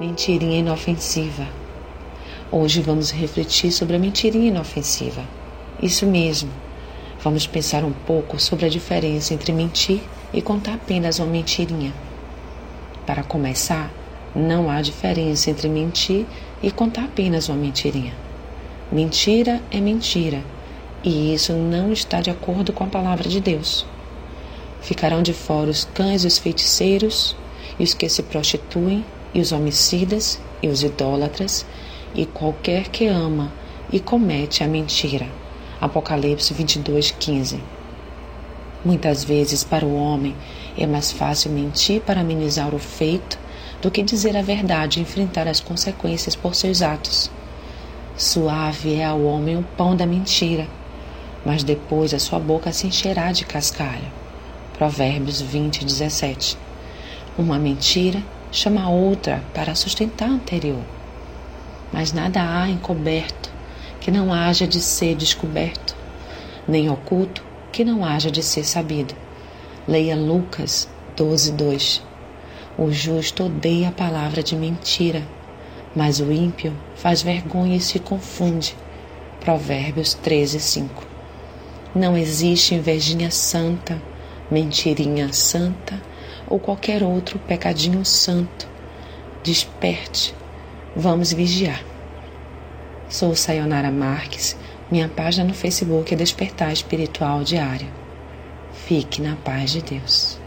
mentirinha inofensiva. Hoje vamos refletir sobre a mentirinha inofensiva. Isso mesmo. Vamos pensar um pouco sobre a diferença entre mentir e contar apenas uma mentirinha. Para começar, não há diferença entre mentir e contar apenas uma mentirinha. Mentira é mentira, e isso não está de acordo com a palavra de Deus. Ficarão de fora os cães e os feiticeiros, e os que se prostituem, e os homicidas, e os idólatras, e qualquer que ama e comete a mentira. Apocalipse 22, 15. Muitas vezes, para o homem, é mais fácil mentir para amenizar o feito do que dizer a verdade e enfrentar as consequências por seus atos. Suave é ao homem o pão da mentira, mas depois a sua boca se encherá de cascalho. Provérbios 20, 17. Uma mentira chama outra para sustentar a anterior. Mas nada há encoberto que não haja de ser descoberto, nem oculto que não haja de ser sabido. Leia Lucas 12, 2. O justo odeia a palavra de mentira, mas o ímpio faz vergonha e se confunde. Provérbios 13, 5. Não existe invejinha santa mentirinha santa ou qualquer outro pecadinho santo. Desperte, vamos vigiar. Sou Sayonara Marques, minha página no Facebook é Despertar Espiritual Diário. Fique na paz de Deus.